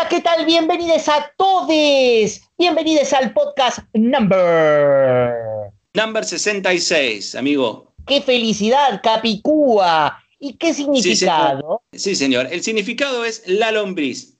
Hola, ¿qué tal? Bienvenidos a todos. Bienvenidos al podcast Number. Number 66, amigo. ¡Qué felicidad, Capicúa! ¿Y qué significado? Sí, señor. El significado es la lombriz.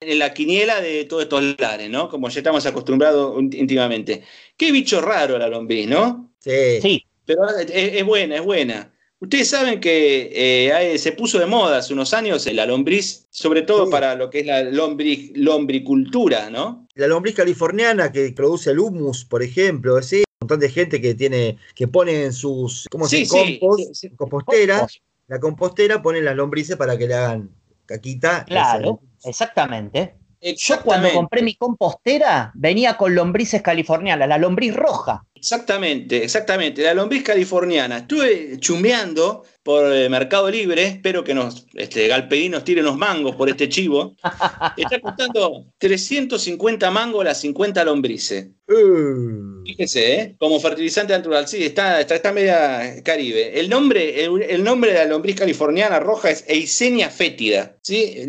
En la quiniela de todos estos lares, ¿no? Como ya estamos acostumbrados íntimamente. Qué bicho raro la lombriz, ¿no? Sí. Sí. Pero es, buena, es buena. Ustedes saben que eh, se puso de moda hace unos años la lombriz, sobre todo para lo que es la lombriz, lombricultura, ¿no? La lombriz californiana que produce el humus, por ejemplo, sí. Un montón de gente que tiene, que pone en sus, ¿cómo se sí, compostera, la compostera pone las lombrices para que le hagan caquita. Claro, exactamente. Yo cuando compré mi compostera venía con lombrices californianas, la lombriz roja. Exactamente, exactamente. La lombriz californiana. Estuve chumeando por eh, Mercado Libre. Espero que nos, este, Galpedín nos tire unos mangos por este chivo. Está costando 350 mangos las 50 lombrices. Uh. Fíjese, ¿eh? como fertilizante natural. Sí, está, está, media caribe. El nombre, el, nombre de la lombriz californiana roja es Eisenia fétida. ¿sí?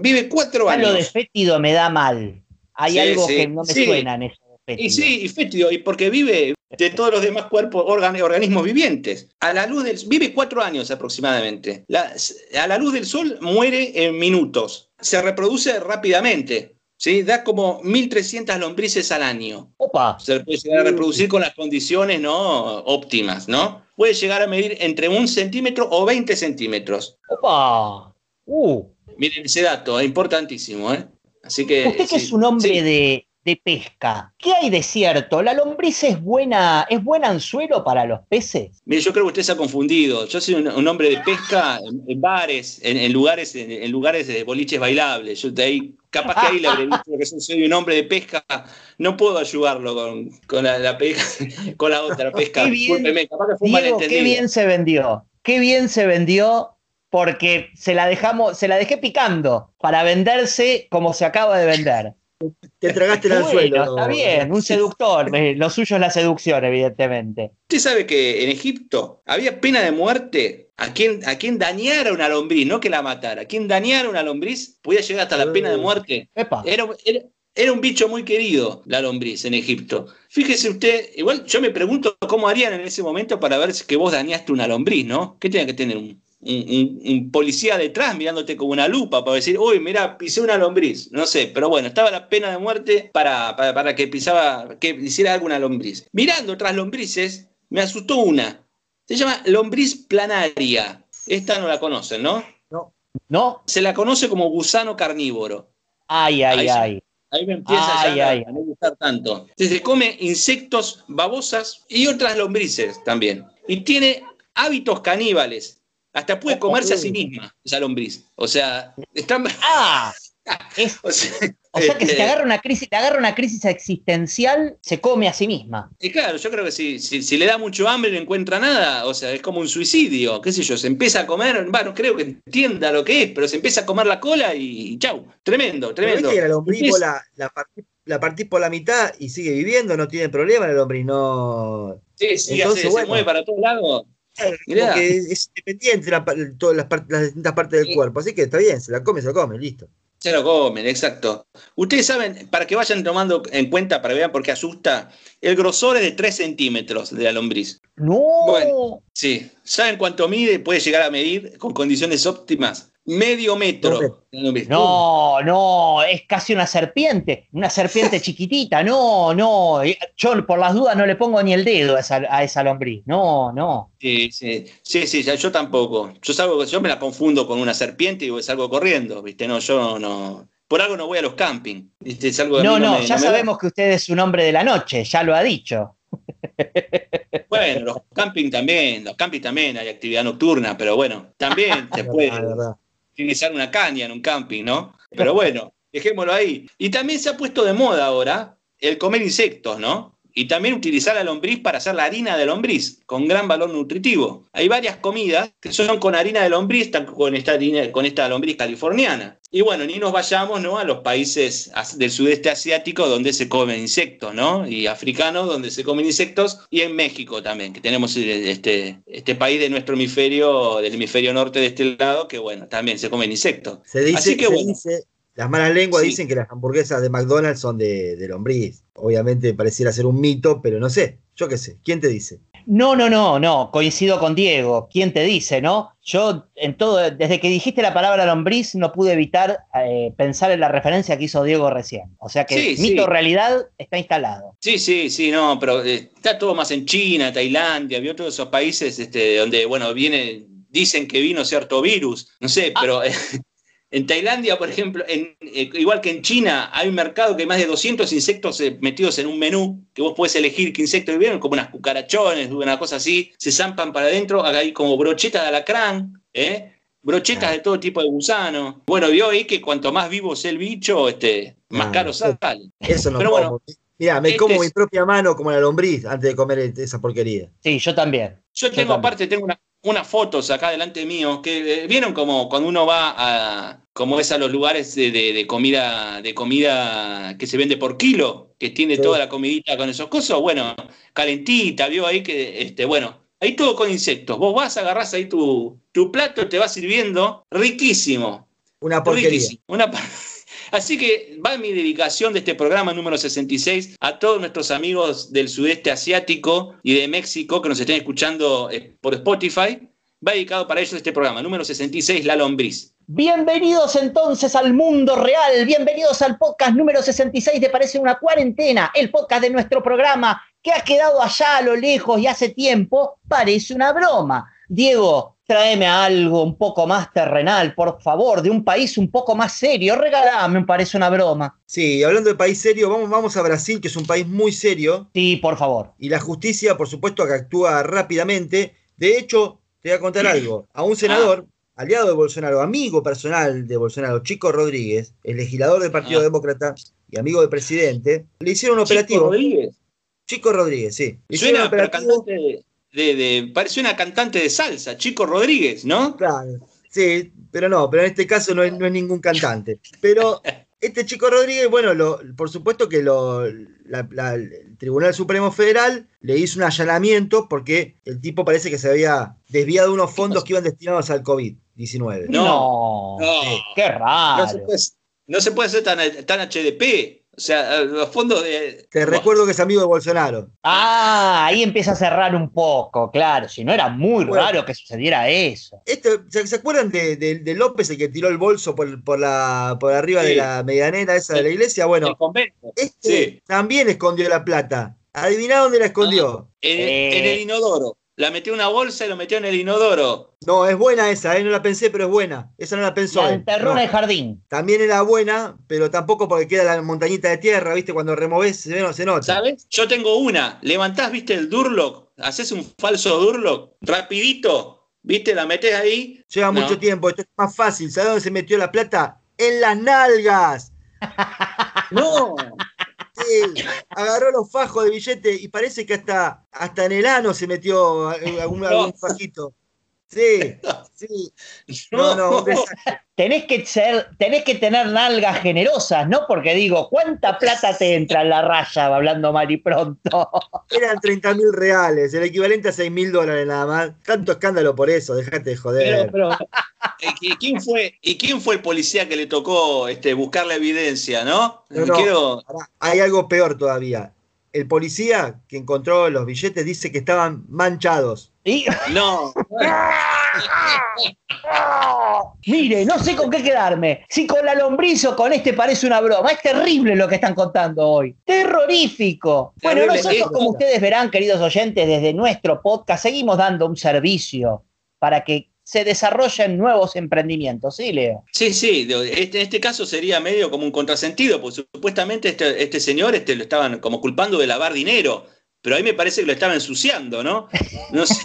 Vive cuatro años. Lo de fétido me da mal. Hay algo que no me suena en eso. Y sí, y fétido, y porque vive de todos los demás cuerpos, organismos vivientes. A la luz del vive cuatro años aproximadamente. a la luz del sol muere en minutos. Se reproduce rápidamente. ¿sí? Da como 1.300 lombrices al año. Opa. Se puede llegar a reproducir con las condiciones ¿no? óptimas, ¿no? Puede llegar a medir entre un centímetro o 20 centímetros. Opa. Uh. Miren ese dato, es importantísimo, ¿eh? Así que. Usted que es un hombre de, de pesca. ¿Qué hay de cierto? ¿La lombriz es buena, es buen anzuelo para los peces? Mire, yo creo que usted se ha confundido. Yo soy un, hombre de pesca en, bares, en, lugares, en, lugares de boliches bailables. Yo de ahí, capaz que ahí le habré dicho que soy un hombre de pesca. No puedo ayudarlo con, la, pesca, con la otra pesca. Qué bien, capaz que fue Diego, Qué bien se vendió. Qué bien se vendió porque se la dejamos, se la dejé picando para venderse como se acaba de vender. Te tragaste el anzuelo. Está bien, un seductor. Lo suyo es la seducción, evidentemente. Usted sabe que en Egipto había pena de muerte a quien, a quien dañara una lombriz, no que la matara. A quien dañara una lombriz podía llegar hasta la pena de muerte. Era, un bicho muy querido, la lombriz, en Egipto. Fíjese usted, igual yo me pregunto cómo harían en ese momento para ver si que vos dañaste una lombriz, ¿no? ¿Qué tenía que tener un, un, policía detrás mirándote como una lupa para decir, uy, mira, pisé una lombriz. No sé, pero bueno, estaba la pena de muerte para, para, que pisaba, que hiciera alguna lombriz. Mirando otras lombrices, me asustó una. Se llama lombriz planaria. Esta no la conocen, ¿no? No. ¿No? Se la conoce como gusano carnívoro. Ay, ay, ay. Ahí me empieza ya a no gustar tanto. Se come insectos, babosas y otras lombrices también. Y tiene hábitos caníbales. Hasta puede comerse a sí misma esa lombriz. O sea, está. ¡Ah! o sea, que si te este agarra una crisis, te agarra una crisis existencial, se come a sí misma. Y claro, yo creo que si, si, le da mucho hambre y no encuentra nada, o sea, es como un suicidio, qué sé yo, se empieza a comer, bueno, creo que entienda lo que es, pero se empieza a comer la cola y, chau, tremendo, tremendo. la lombriz la, la, partís por la mitad y sigue viviendo, no tiene problema la lombriz, no. Sí, sí, se mueve para todos lados porque es independiente de todas las, distintas partes del cuerpo, así que está bien, se la come, se la come, listo. Se lo comen, exacto. Ustedes saben, para que vayan tomando en cuenta, para que vean por qué asusta, el grosor es de 3 centímetros de la lombriz. No. Bueno, sí. ¿Saben cuánto mide? Puede llegar a medir con condiciones óptimas medio metro. No, no, es casi una serpiente, una serpiente chiquitita, no, no, yo por las dudas no le pongo ni el dedo a esa, a lombriz, no, no. Sí, sí, sí, sí, yo tampoco, yo salgo, yo me la confundo con una serpiente y salgo corriendo, viste, no, yo no, por algo no voy a los camping, no, no, ya sabemos que usted es un hombre de la noche, ya lo ha dicho. Bueno, los camping también, los camping también hay actividad nocturna, pero bueno, también se puede utilizar una caña en un camping, ¿no? Pero bueno, dejémoslo ahí. Y también se ha puesto de moda ahora el comer insectos, ¿no? Y también utilizar la lombriz para hacer la harina de lombriz, con gran valor nutritivo. Hay varias comidas que son con harina de lombriz, con esta, con esta lombriz californiana. Y bueno, ni nos vayamos ¿no? a los países del sudeste asiático donde se comen insectos, ¿no? Y africanos donde se comen insectos, y en México también, que tenemos eh, este, este país de nuestro hemisferio, del hemisferio norte de este lado, que bueno, también se comen insectos. Se dice, que, se Las malas lenguas dicen que las hamburguesas de McDonald's son de, de lombriz. Obviamente pareciera ser un mito, pero no sé. Yo qué sé. ¿Quién te dice? No, no, no, no, coincido con Diego. ¿Quién te dice, no? Yo, en todo, desde que dijiste la palabra lombriz, no pude evitar eh, pensar en la referencia que hizo Diego recién. O sea que mito realidad está instalado. Sí, sí, sí, no, pero eh, está todo más en China, Tailandia, vi otros esos países este, donde, bueno, viene, dicen que vino cierto virus, no sé, ah. En Tailandia, por ejemplo, eh, igual que en China, hay un mercado que hay más de 200 insectos eh, metidos en un menú, que vos puedes elegir qué insectos vienen, como unas cucarachones, una cosa así, se zampan para adentro, hay como brochetas de alacrán, ¿eh? brochetas de todo tipo de gusano. Bueno, vio ahí que cuanto más vivo sea el bicho, este, más ah, caro sale. Eso no Pero bueno, Mira, me como mi propia mano como la lombriz antes de comer esa porquería. Sí, yo también. Yo tengo, aparte, tengo una, unas fotos acá delante mío que eh, vieron como cuando uno va a como es a los lugares de, comida de comida que se vende por kilo que tiene toda la comidita con esos cosas bueno calentita vio ahí que este bueno ahí todo con insectos. Vos vas agarrás ahí tu, tu plato te va sirviendo riquísimo. Una porquería. Una Así que va mi dedicación de este programa número 66 a todos nuestros amigos del sudeste asiático y de México que nos estén escuchando eh, por Spotify. Va dedicado para ellos este programa, número 66, La Lombriz. Bienvenidos entonces al mundo real, bienvenidos al podcast número 66 de Parece una cuarentena, el podcast de nuestro programa que ha quedado allá a lo lejos y hace tiempo, parece una broma. Diego, tráeme algo un poco más terrenal, por favor, de un país un poco más serio. Regalame, me parece una broma. Sí, hablando de país serio, vamos, vamos a Brasil, que es un país muy serio. Sí, por favor. Y la justicia, por supuesto, que actúa rápidamente. De hecho, te voy a contar algo. A un senador, ah. aliado de Bolsonaro, amigo personal de Bolsonaro, Chico Rodríguez, el legislador del Partido ah. Demócrata y amigo del presidente, le hicieron un operativo. Chico Rodríguez. Chico Rodríguez, sí. Suena, de, parece una cantante de salsa, Chico Rodríguez, ¿no? Claro, sí, pero no, pero en este caso no es, ningún cantante. Pero este Chico Rodríguez, bueno, lo, por supuesto que lo, el Tribunal Supremo Federal le hizo un allanamiento porque el tipo parece que se había desviado unos fondos que iban destinados al COVID-19. No, qué raro. No se puede, ser tan, tan HDP. O sea, los fondos de. Te recuerdo que es amigo de Bolsonaro. Ah, ahí empieza a cerrar un poco, claro. Si no era muy raro que sucediera eso. Este, ¿se, acuerdan de, López, el que tiró el bolso por, por, la, por arriba de la medianera esa de la iglesia? Bueno, este también escondió la plata. Adivina dónde la escondió. Ah, en, el inodoro. La metió en una bolsa y lo metió en el inodoro. No, es buena esa, ¿eh? no la pensé, pero es buena. Esa no la pensó. La enterró en el jardín. También era buena, pero tampoco porque queda la montañita de tierra, ¿viste? Cuando removés se, se nota. ¿Sabes? Yo tengo una. Levantás, ¿viste? El Durlock. Haces un falso Durlock. Rapidito. ¿Viste? La metés ahí. Lleva mucho tiempo. Esto es más fácil. ¿Sabes dónde se metió la plata? En las nalgas. no agarró los fajos de billete y parece que hasta, hasta en el ano se metió algún, algún fajito. Sí, sí. No, no, tenés que ser, tenés que tener nalgas generosas, ¿no? Porque digo, ¿cuánta plata te entra en la raya hablando mal y pronto? Eran 30 mil reales, el equivalente a 6 mil dólares nada más. Tanto escándalo por eso, déjate de joder. Eh, ¿y, quién fue, ¿Y quién fue el policía que le tocó este, buscar la evidencia, no? no Hay algo peor todavía. El policía que encontró los billetes dice que estaban manchados. No. Mire, no sé con qué quedarme. Si con la lombriz o con este parece una broma. Es terrible lo que están contando hoy. Terrorífico. Bueno, nosotros, como ustedes verán, queridos oyentes, desde nuestro podcast seguimos dando un servicio para que se desarrollen nuevos emprendimientos, ¿sí, Leo? Sí, sí, este, en este caso sería medio como un contrasentido, porque supuestamente este, este señor este, lo estaban como culpando de lavar dinero pero a mí me parece que lo estaba ensuciando, ¿no? No sé.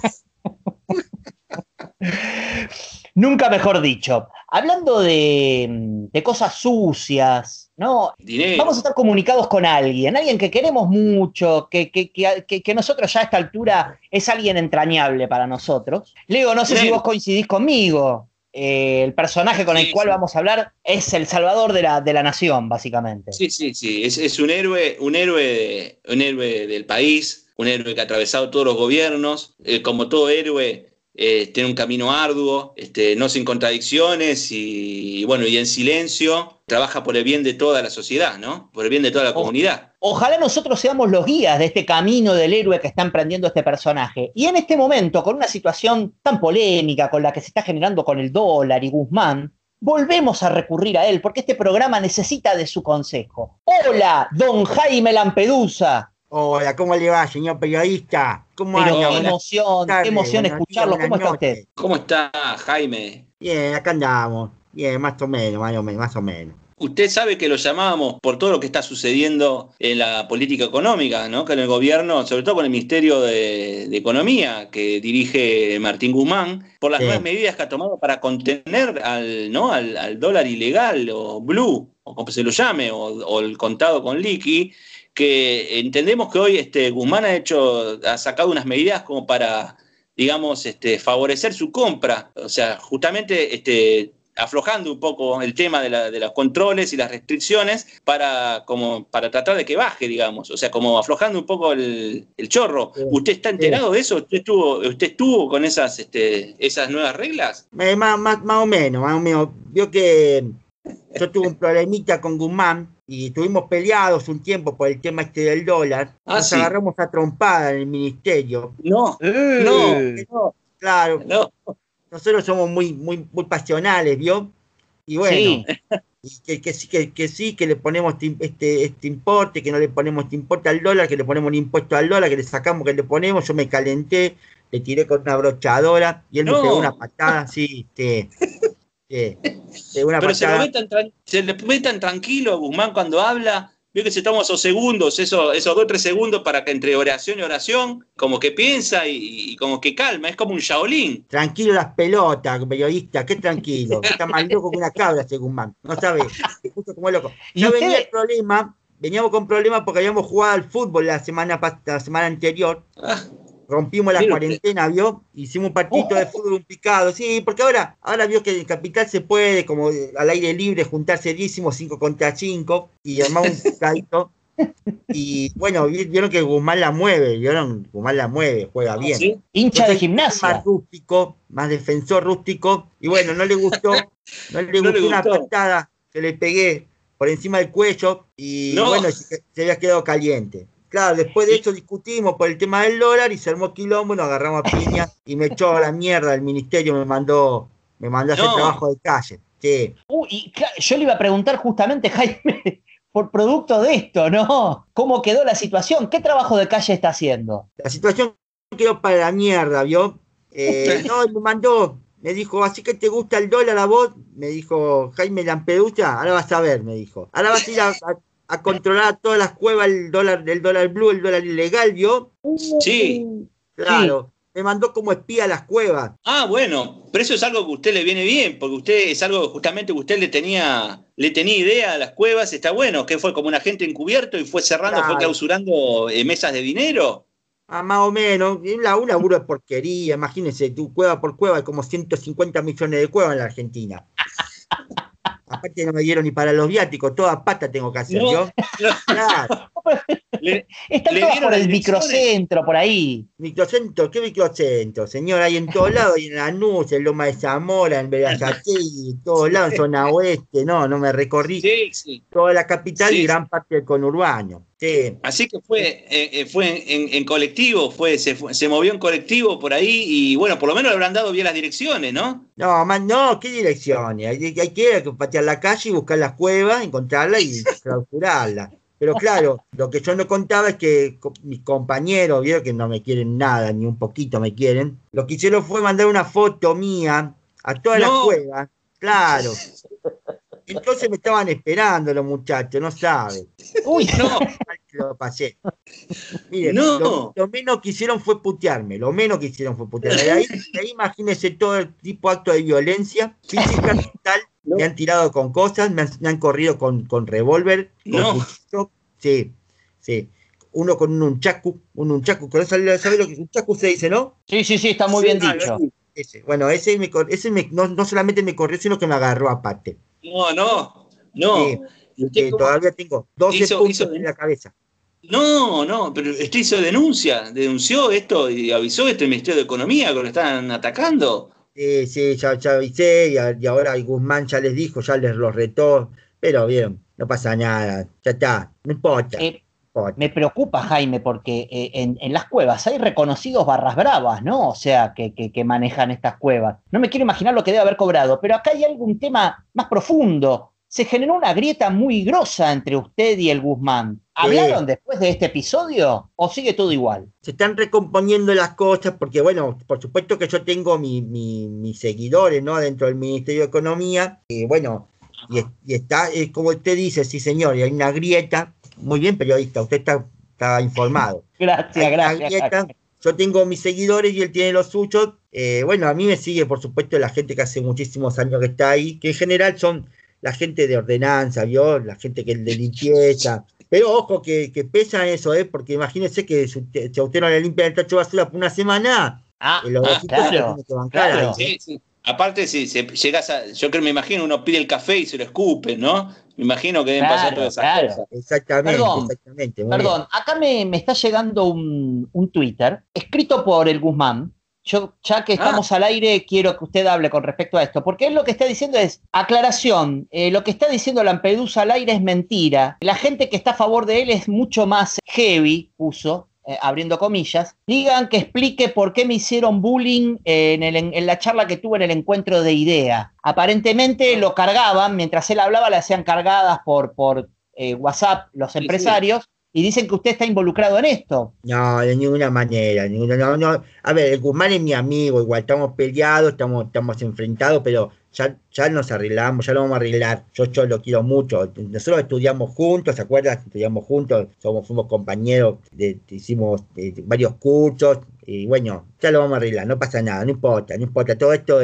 Nunca mejor dicho. Hablando de, cosas sucias, ¿no? Vamos a estar comunicados con alguien, alguien que queremos mucho, que, que, nosotros ya a esta altura es alguien entrañable para nosotros. Leo, no sé si vos coincidís conmigo. Eh, el personaje con el cual vamos a hablar es el salvador de la, de la nación, básicamente. Sí, sí, sí, es, un héroe, un héroe, un héroe del país, un héroe que ha atravesado todos los gobiernos, eh, como todo héroe eh, tiene un camino arduo, este, no sin contradicciones y, bueno, y en silencio, trabaja por el bien de toda la sociedad, ¿no? Por el bien de toda la comunidad. Ojalá nosotros seamos los guías de este camino del héroe que está emprendiendo este personaje. Y en este momento, con una situación tan polémica, con la que se está generando con el dólar y Guzmán, volvemos a recurrir a él, porque este programa necesita de su consejo. Hola, don Jaime Lampedusa. Hola, ¿cómo le va, señor periodista? ¿Cómo Pero qué emoción, qué emoción escucharlo. ¿Cómo está usted? ¿Cómo está, Jaime? Bien, acá andamos. Bien, más o menos, más o menos, más o menos. Usted sabe que lo llamábamos por todo lo que está sucediendo en la política económica, ¿no? Que en el gobierno, sobre todo con el Ministerio de, Economía que dirige Martín Guzmán, por las nuevas medidas que ha tomado para contener al, ¿no? al, dólar ilegal o blue, o como se lo llame, o, o el contado con liqui, que entendemos que hoy este, Guzmán ha hecho, ha sacado unas medidas como para, digamos, este, favorecer su compra. O sea, justamente este, aflojando un poco el tema de, los controles y las restricciones para, como, para tratar de que baje, digamos. O sea, como aflojando un poco el, chorro. ¿Usted está enterado de eso? ¿Usted estuvo, usted estuvo con esas, este, esas nuevas reglas? Eh, más, más, o menos, más o menos. Vio que yo tuve un problemita con Guzmán y estuvimos peleados un tiempo por el tema este del dólar. Ah, Nos agarramos a trompada en el ministerio. No, no, no, claro. Nosotros somos muy, muy, muy pasionales, ¿vio? Y bueno, que, que, sí, que, que, sí, que le ponemos este, este importe, que no le ponemos este importe al dólar, que le ponemos un impuesto al dólar, que le sacamos, que le ponemos. Yo me calenté, le tiré con una brochadora y él me pegó una patada, sí, este, pero se, lo ve tan, se le ve tan tranquilo a Guzmán cuando habla. Veo que se toma esos segundos, esos, esos dos o tres segundos para que entre oración y oración, como que piensa y, como que calma, es como un Shaolin. Tranquilo las pelotas, periodista, qué tranquilo. Está más loco que una cabra ese Guzmán, no sabe, como loco. Ya venía el problema, veníamos con problemas porque habíamos jugado al fútbol la semana, la semana anterior. Rompimos la cuarentena, ¿vio? Hicimos un partido de fútbol un picado, sí, porque ahora, ahora vio que en Capital se puede, como al aire libre, juntarse 5 contra 5 y armar un picadito. Y bueno, vieron que Guzmán la mueve, vieron, Guzmán la mueve, juega bien. Hincha de gimnasia. Más rústico, más defensor rústico. Y bueno, no le gustó, no le gustó, una patada que le pegué por encima del cuello y bueno, se había quedado caliente. Claro, después de eso discutimos por el tema del dólar y se armó quilombo, nos agarramos a piña y me echó a la mierda el ministerio, me mandó, me mandó a hacer trabajo de calle. Sí. y yo le iba a preguntar justamente, Jaime, por producto de esto, ¿no? ¿Cómo quedó la situación? ¿Qué trabajo de calle está haciendo? La situación quedó para la mierda, ¿vio? Eh, no, me mandó, me dijo, así que te gusta el dólar a vos, me dijo Jaime Lampedusa, ahora vas a ver, me dijo. Ahora vas a ir a a controlar todas las cuevas el dólar, del dólar blue, el dólar ilegal, ¿vio? Sí. Claro. Me mandó como espía a las cuevas. Ah, bueno, pero eso es algo que a usted le viene bien, porque usted es algo justamente que usted le tenía, le tenía idea a las cuevas, está bueno, que fue como un agente encubierto y fue cerrando, fue clausurando eh, mesas de dinero. Ah, más o menos, una, un laburo de porquería, imagínense, tu cueva por cueva hay como 150 millones de cuevas en la Argentina. Aparte no me dieron ni para los viáticos, toda pata tengo que hacer yo. Claro. Está todo por el microcentro, por ahí. ¿Microcentro? ¿Qué microcentro? Señor, hay en todos lados, hay en Lanús, en Loma de Zamora, en Belazategui, en todos lados, en zona oeste, no, no me recorrí toda la capital y gran parte del conurbano. Así que fue, eh, eh, fue en, colectivo, fue, se, se, movió en colectivo por ahí y bueno, por lo menos le habrán dado bien las direcciones, ¿no? No, más no, ¿qué direcciones? Hay, hay que patear la calle y buscar las cuevas, encontrarla y clausurarla. Pero claro, lo que yo no contaba es que mis compañeros, vieron que no me quieren nada, ni un poquito me quieren, lo que hicieron fue mandar una foto mía a todas las cuevas. Claro. Entonces me estaban esperando los muchachos, no saben. Uy, no. Lo pasé. Miren, lo, menos que hicieron fue putearme, lo menos que hicieron fue putearme. De ahí, imagínense todo el tipo de acto de violencia física, mental, me han tirado con cosas, me han, corrido con, con revólver, no. sí, sí. Uno con un unchaku, un unchaku, ¿sabes lo que un unchaku se dice, no? Sí, sí, sí, está muy bien dicho. Bueno, ese, me, ese me, no, no, solamente me corrió, sino que me agarró aparte. No, no, no. todavía tengo 12 puntos en la cabeza. No, no, pero usted hizo denuncia, denunció esto y avisó este Ministerio de Economía que lo están atacando. Sí, sí, ya, avisé y, ahora Guzmán ya les dijo, ya les lo retó, pero bien, no pasa nada, ya está, no importa. Eh, me preocupa, Jaime, porque eh, en, las cuevas hay reconocidos barras bravas, ¿no? O sea, que, que, manejan estas cuevas. No me quiero imaginar lo que debe haber cobrado, pero acá hay algún tema más profundo. Se generó una grieta muy grosa entre usted y el Guzmán. ¿Hablaron después de este episodio o sigue todo igual? Se están recomponiendo las cosas porque, bueno, por supuesto que yo tengo mis seguidores, ¿no? Dentro del Ministerio de Economía. Y bueno, y, está, como usted dice, sí señor, y hay una grieta muy bien, periodista, usted está, está informado. gracias, gracias, Yo tengo mis seguidores y él tiene los suyos. Eh, bueno, a mí me sigue, por supuesto, la gente que hace muchísimos años que está ahí, que en general son la gente de ordenanza, ¿vio? La gente que es de limpieza. Pero ojo que, que pesa eso, ¿eh? Porque imagínese que si a usted no le limpia el tacho de basura por una semana, ah, los ah, claro, claro. Sí, sí. Aparte, si, llegas a, yo creo, me imagino, uno pide el café y se lo escupe, ¿no? Me imagino que deben pasar todas esas cosas. Exactamente, perdón, exactamente. Perdón, acá me, está llegando un, Twitter escrito por el Guzmán. Yo, ya que estamos ah. al aire, quiero que usted hable con respecto a esto, porque él lo que está diciendo es, aclaración, eh, lo que está diciendo Lampedusa al aire es mentira. La gente que está a favor de él es mucho más heavy, puso, eh, abriendo comillas, digan que explique por qué me hicieron bullying en, la charla que tuve en el encuentro de idea. Aparentemente lo cargaban, mientras él hablaba le hacían cargadas por, por eh, WhatsApp los empresarios. Y dicen que usted está involucrado en esto. No, de ninguna manera. no, no. A ver, el Guzmán es mi amigo, igual estamos peleados, estamos, estamos enfrentados, pero ya, ya nos arreglamos, ya lo vamos a arreglar. Yo, yo lo quiero mucho. Nosotros estudiamos juntos, ¿se acuerdan? Estudiamos juntos, somos, fuimos compañeros, de, hicimos eh, varios cursos, y bueno, ya lo vamos a arreglar, no pasa nada, no importa, no importa. Todo esto,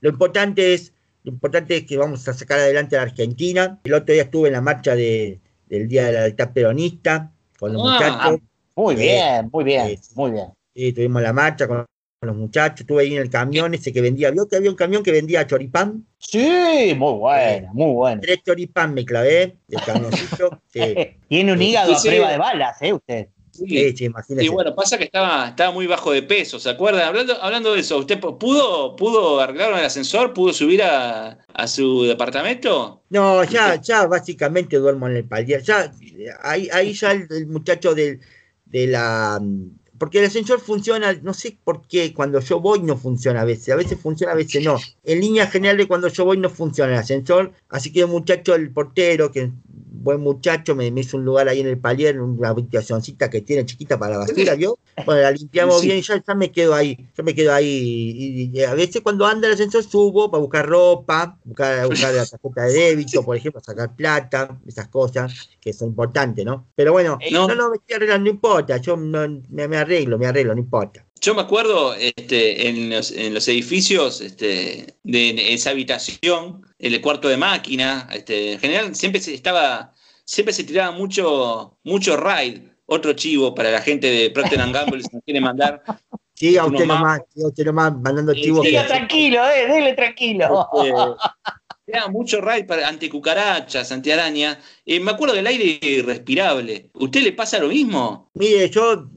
lo importante es, lo importante es que vamos a sacar adelante a la Argentina. El otro día estuve en la marcha de, del Día de la Libertad Peronista con los ah, muchachos. Muy bien, muy bien, muy bien. Sí, tuvimos la marcha con los muchachos, estuve ahí en el camión ese que vendía, ¿vio que había un camión que vendía choripán? Sí, muy bueno, muy bueno. Tres choripán me clavé del camioncito. Tiene un hígado a prueba de balas, ¿eh? Usted. Sí, sí, Y bueno, pasa que estaba, estaba muy bajo de peso, ¿se acuerdan? Hablando, hablando de eso, ¿usted pudo, pudo arreglar el ascensor? ¿Pudo subir a, su departamento? No, ya, ya básicamente duermo en el palier. Ya, ahí, ahí ya el, muchacho de la porque el ascensor funciona, no sé por qué, cuando yo voy no funciona a veces, a veces funciona, a veces no. En línea general cuando yo voy no funciona el ascensor, así que muchacho, el portero, que buen muchacho, me, hizo un lugar ahí en el palier, una habitacióncita que tiene chiquita para la basura, ¿vio? Bueno, la limpiamos bien y ya, me quedo ahí, yo me quedo ahí. Y, a veces cuando anda el ascensor subo para buscar ropa, buscar, buscar la tarjeta de débito, por ejemplo, sacar plata, esas cosas que son importantes, ¿no? Pero bueno, no, no, me estoy arreglando, no importa, yo me, me arreglo, me arreglo, no importa. Yo me acuerdo este, en, los, en los edificios este, de esa habitación, en el cuarto de máquina, este, en general siempre se estaba, siempre se tiraba mucho, mucho raid, otro chivo para la gente de Procter Gamble si nos quiere mandar. Sí, a usted nomás, sí, a usted nomás mandando chivos. Siga tranquilo, eh, dele tranquilo. Era este, mucho raid para anticucarachas, antiaraña. Eh, me acuerdo del aire irrespirable. ¿Usted le pasa lo mismo? Mire, yo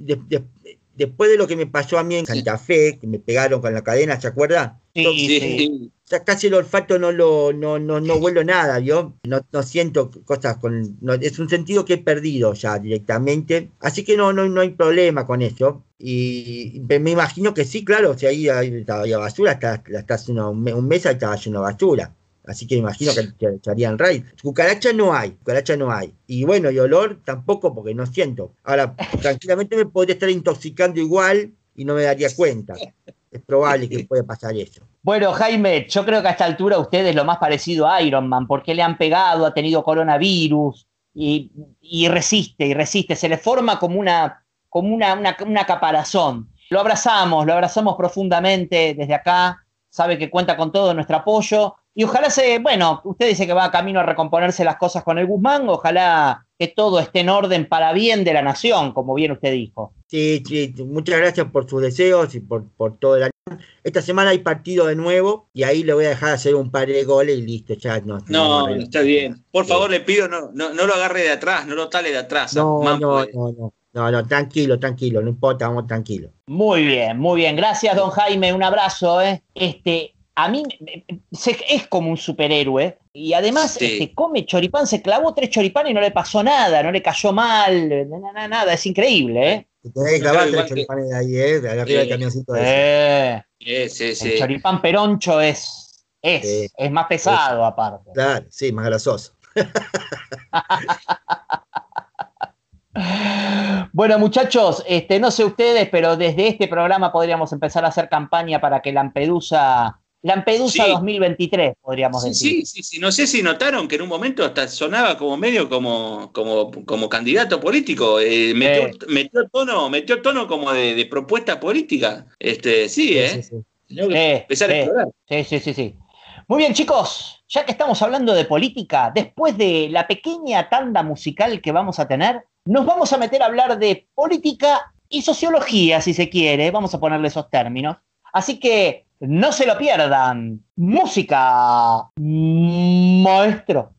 después de lo que me pasó a mí en Santa Fe, que me pegaron con la cadena, ¿se acuerda? Sí, sí. Ya casi el olfato no lo no, no, no huelo nada, yo no, no siento cosas con es un sentido que he perdido ya directamente, así que no no, no hay problema con eso. Y me imagino que sí, claro, si ahí había basura, hasta, hasta hace un mes estaba lleno de basura. Así que imagino que echarían raid. Cucaracha no hay, cucaracha no hay. Y bueno, y olor tampoco porque no siento. Ahora, tranquilamente me podría estar intoxicando igual y no me daría cuenta. Es probable que pueda pasar eso. Bueno, Jaime, yo creo que a esta altura usted es lo más parecido a Iron Man, porque le han pegado, ha tenido coronavirus y, resiste, y resiste. Se le forma como una, como una, una caparazón. Lo abrazamos, lo abrazamos profundamente desde acá. Sabe que cuenta con todo nuestro apoyo y ojalá se, bueno, usted dice que va camino a recomponerse las cosas con el Guzmán, ojalá que todo esté en orden para bien de la nación, como bien usted dijo. Sí, sí, muchas gracias por sus deseos y por, por todo el año. Esta semana hay partido de nuevo y ahí le voy a dejar hacer un par de goles y listo, ya no. No, está bien. Por favor, le pido, no, no, no, lo agarre de atrás, no lo tale de atrás. No, no, no, no, no, no, tranquilo, tranquilo, no importa, vamos tranquilo. Muy bien, muy bien. Gracias, don Jaime, un abrazo. ¿eh? Este, a mí es como un superhéroe y además se este, come choripán, se clavó tres choripanes y no le pasó nada, no le cayó mal, nada, nada, es increíble, ¿eh? Tenés que clavar tres choripanes de ahí, ¿eh? De arriba del camioncito de sí, sí, El choripán peroncho es, es, es más pesado aparte. Claro, sí, más grasoso. Bueno, muchachos, este, no sé ustedes, pero desde este programa podríamos empezar a hacer campaña para que Lampedusa Lampedusa 2023, podríamos decir. Sí, sí, sí. No sé si notaron que en un momento hasta sonaba como medio como, como, como candidato político. Eh, metió, tono, metió tono como de, propuesta política. Este, sí, ¿eh? Sí, empezar a explorar. Sí, sí, sí, sí. Muy bien, chicos, ya que estamos hablando de política, después de la pequeña tanda musical que vamos a tener, nos vamos a meter a hablar de política y sociología, si se quiere. Vamos a ponerle esos términos. Así que no se lo pierdan. Música, maestro.